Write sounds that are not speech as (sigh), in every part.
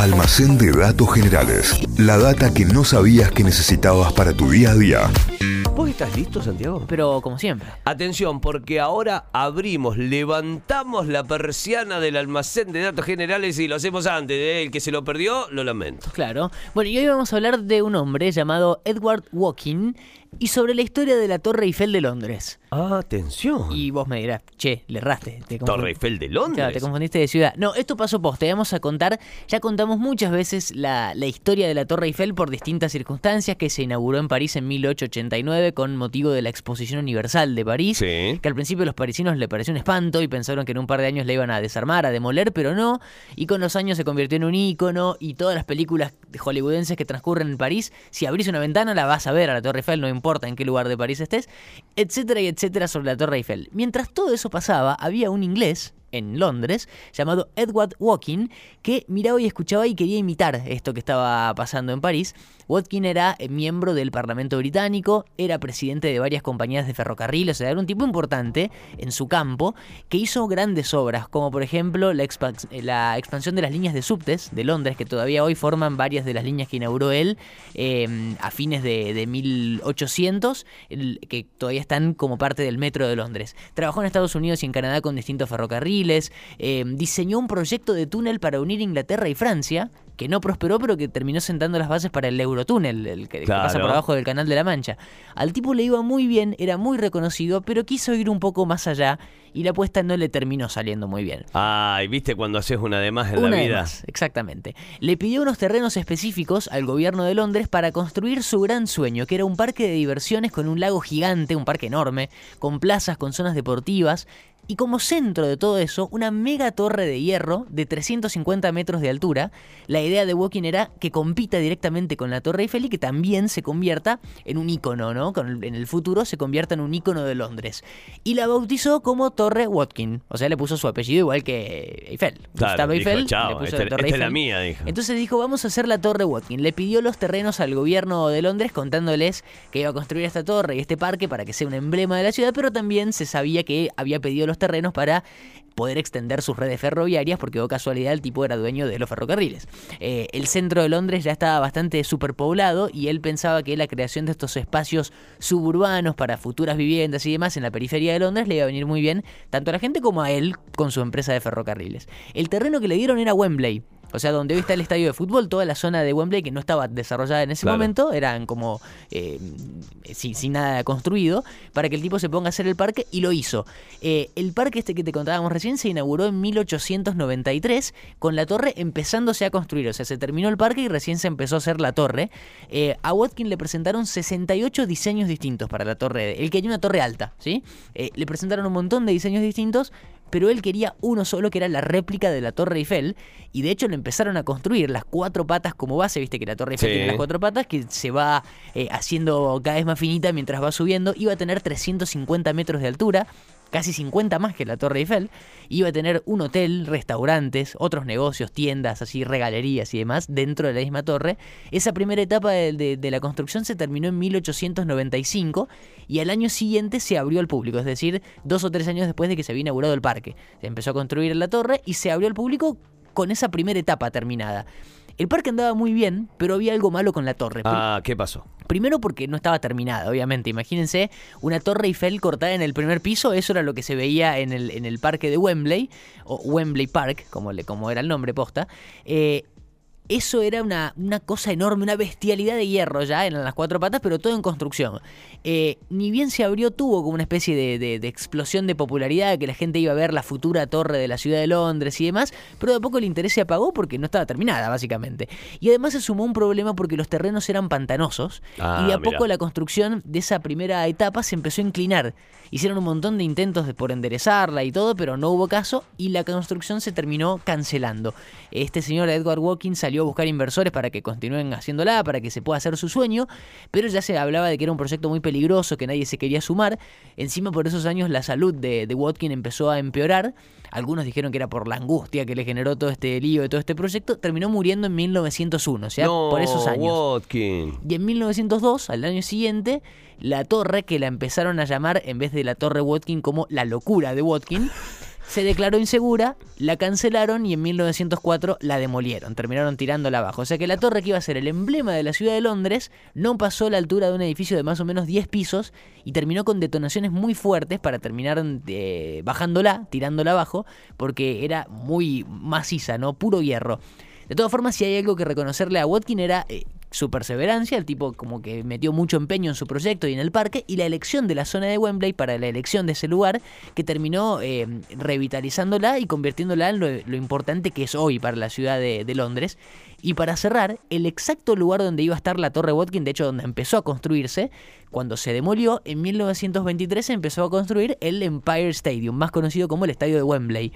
Almacén de datos generales. La data que no sabías que necesitabas para tu día a día. ¿Vos estás listo, Santiago? Pero como siempre. Atención, porque ahora abrimos, levantamos la persiana del almacén de datos generales y lo hacemos antes. ¿eh? El que se lo perdió, lo lamento. Claro. Bueno, y hoy vamos a hablar de un hombre llamado Edward Walking y sobre la historia de la Torre Eiffel de Londres. Atención. Y vos me dirás, che, le erraste. te Torre Eiffel de Londres. Claro, te confundiste de ciudad. No, esto pasó posta. Te vamos a contar. Ya contamos muchas veces la, la historia de la Torre Eiffel por distintas circunstancias que se inauguró en París en 1889 con motivo de la Exposición Universal de París. Sí. Que al principio a los parisinos le pareció un espanto y pensaron que en un par de años la iban a desarmar, a demoler, pero no. Y con los años se convirtió en un ícono y todas las películas hollywoodenses que transcurren en París, si abrís una ventana la vas a ver a la Torre Eiffel, no importa en qué lugar de París estés, etcétera y etcétera sobre la Torre Eiffel. Mientras todo eso pasaba, había un inglés en Londres llamado Edward Walking que miraba y escuchaba y quería imitar esto que estaba pasando en París. Watkin era eh, miembro del Parlamento británico, era presidente de varias compañías de ferrocarril, o sea, era un tipo importante en su campo que hizo grandes obras, como por ejemplo eh, la expansión de las líneas de subtes de Londres, que todavía hoy forman varias de las líneas que inauguró él eh, a fines de, de 1800, el- que todavía están como parte del metro de Londres. Trabajó en Estados Unidos y en Canadá con distintos ferrocarriles, eh, diseñó un proyecto de túnel para unir Inglaterra y Francia, que no prosperó, pero que terminó sentando las bases para el Eurotúnel, el que, que pasa por abajo del Canal de la Mancha. Al tipo le iba muy bien, era muy reconocido, pero quiso ir un poco más allá y la apuesta no le terminó saliendo muy bien. Ay, ¿viste cuando haces una de más en Una la de vida? más, exactamente. Le pidió unos terrenos específicos al gobierno de Londres para construir su gran sueño, que era un parque de diversiones con un lago gigante, un parque enorme, con plazas, con zonas deportivas. Y como centro de todo eso, una mega torre de hierro de 350 metros de altura. La idea de Walking era que compita directamente con la Torre Eiffel y que también se convierta en un ícono, ¿no? En el futuro se convierta en un ícono de Londres. Y la bautizó como Torre Watkin. O sea, le puso su apellido igual que Eiffel. Claro, Gustavo dijo, Eiffel, "Chao, le puso la Torre esta es la Eiffel. mía", dijo. Entonces dijo, vamos a hacer la Torre Watkin. Le pidió los terrenos al gobierno de Londres contándoles que iba a construir esta torre y este parque para que sea un emblema de la ciudad, pero también se sabía que había pedido los terrenos para poder extender sus redes ferroviarias, porque, oh casualidad, el tipo era dueño de los ferrocarriles. Eh, el centro de Londres ya estaba bastante superpoblado y él pensaba que la creación de estos espacios suburbanos para futuras viviendas y demás en la periferia de Londres le iba a venir muy bien tanto a la gente como a él con su empresa de ferrocarriles. El terreno que le dieron era Wembley. O sea, donde hoy está el estadio de fútbol, toda la zona de Wembley que no estaba desarrollada en ese Claro. momento, eran como eh, sin, sin nada construido, para que el tipo se ponga a hacer el parque y lo hizo. Eh, el parque este que te contábamos recién se inauguró en 1893 con la torre empezándose a construir. O sea, se terminó el parque y recién se empezó a hacer la torre. Eh, a Watkin le presentaron 68 diseños distintos para la torre. Él quería una torre alta, ¿sí? Le presentaron un montón de diseños distintos, pero él quería uno solo que era la réplica de la Torre Eiffel y de hecho lo empezaron a construir las cuatro patas como base, viste que la Torre Eiffel Sí. tiene las cuatro patas que se va eh, haciendo cada vez más finita mientras va subiendo, iba a tener 350 metros de altura, casi 50 más que la Torre Eiffel, iba a tener un hotel, restaurantes, otros negocios, tiendas, así regalerías y demás dentro de la misma torre. Esa primera etapa de, la construcción se terminó en 1895 y al año siguiente se abrió al público, es decir, dos o tres años después de que se había inaugurado el parque. Se empezó a construir la torre y se abrió al público con esa primera etapa terminada. El parque andaba muy bien, pero había algo malo con la torre. Ah, ¿qué pasó? Primero porque no estaba terminada, obviamente. Imagínense una torre Eiffel cortada en el primer piso, eso era lo que se veía en el, en el parque de Wembley, o Wembley Park, como, le, como era el nombre posta. Eh, eso era una, una cosa enorme, una bestialidad de hierro ya, eran las cuatro patas, pero todo en construcción. Eh, ni bien se abrió, tuvo como una especie de, de- de explosión de popularidad, que la gente iba a ver la futura torre de la ciudad de Londres y demás, pero de a poco el interés se apagó porque no estaba terminada, básicamente. Y además se sumó un problema porque los terrenos eran pantanosos, Ah, y de a mirá. poco la construcción de esa primera etapa se empezó a inclinar. Hicieron un montón de intentos de, por enderezarla y todo, pero no hubo caso y la construcción se terminó cancelando. Este señor Edward Walking salió a buscar inversores para que continúen haciéndola, para que se pueda hacer su sueño, pero ya se hablaba de que era un proyecto muy peligroso, que nadie se quería sumar. Encima por esos años la salud de, de Watkin empezó a empeorar. Algunos dijeron que era por la angustia que le generó todo este lío de todo este proyecto. Terminó muriendo en 1901, o sea, no, por esos años. Watkin. Y en 1902, al año siguiente, la torre, que la empezaron a llamar, en vez de la torre Watkin, como la locura de Watkin, (laughs) se declaró insegura, la cancelaron y en 1904 la demolieron, terminaron tirándola abajo. O sea que la torre que iba a ser el emblema de la ciudad de Londres no pasó la altura de un edificio de más o menos 10 pisos y terminó con detonaciones muy fuertes para terminar bajándola, tirándola abajo, porque era muy maciza, ¿no? Puro hierro. De todas formas, si hay algo que reconocerle a Watkin era eh, su perseverancia, el tipo como que metió mucho empeño en su proyecto y en el parque, y la elección de la zona de Wembley para la elección de ese lugar, que terminó eh, revitalizándola y convirtiéndola en lo, importante que es hoy para la ciudad de, Londres. Y para cerrar, el exacto lugar donde iba a estar la Torre Watkin, de hecho donde empezó a construirse, cuando se demolió, en 1923 se empezó a construir el Empire Stadium, más conocido como el Estadio de Wembley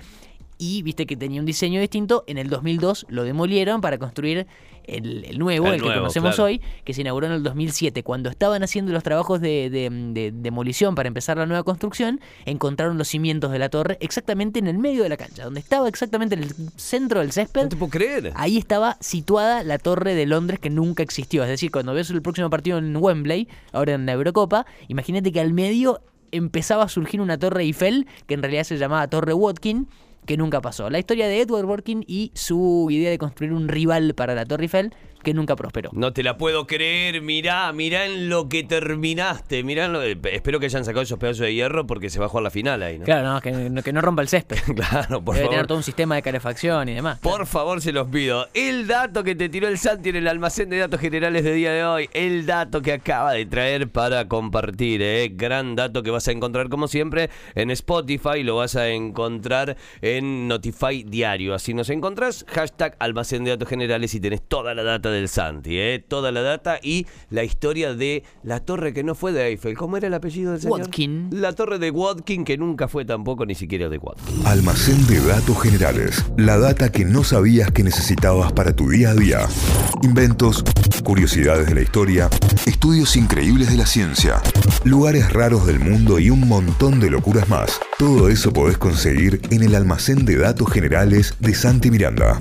y viste que tenía un diseño distinto. En el 2002 lo demolieron para construir el, nuevo, el, que conocemos hoy, que se inauguró en el 2007. Cuando estaban haciendo los trabajos de, demolición para empezar la nueva construcción, encontraron los cimientos de la torre exactamente en el medio de la cancha, donde estaba exactamente en el centro del césped. No te puedo creer. Ahí estaba situada la torre de Londres que nunca existió. Es decir, cuando ves el próximo partido en Wembley, ahora en la Eurocopa, imagínate que al medio empezaba a surgir una torre Eiffel, que en realidad se llamaba Torre Watkin, que nunca pasó. La historia de Edward Working y su idea de construir un rival para la Torre Eiffel que nunca prosperó. No te la puedo creer, mirá, mirá en lo que terminaste, mirá lo, espero que hayan sacado esos pedazos de hierro porque se va a jugar la final ahí, ¿no? Claro, no, que, no rompa el césped. (laughs) claro, por Debe tener todo un sistema de calefacción y demás. Por favor, se los pido. El dato que te tiró el Santi en el almacén de datos generales de día de hoy, el dato que acaba de traer para compartir, ¿eh? Gran dato que vas a encontrar como siempre en Spotify, lo vas a encontrar en Notify Diario. Así nos encontrás, hashtag almacén de datos generales y tenés toda la data del Santi, ¿eh? toda la data y la historia de la torre que no fue de Eiffel. ¿Cómo era el apellido del señor? Watkin. La torre de Watkin que nunca fue tampoco ni siquiera de Watkin. Almacén de datos generales. La data que no sabías que necesitabas para tu día a día. Inventos, curiosidades de la historia, estudios increíbles de la ciencia, lugares raros del mundo y un montón de locuras más. Todo eso podés conseguir en el almacén de datos generales de Santi Miranda.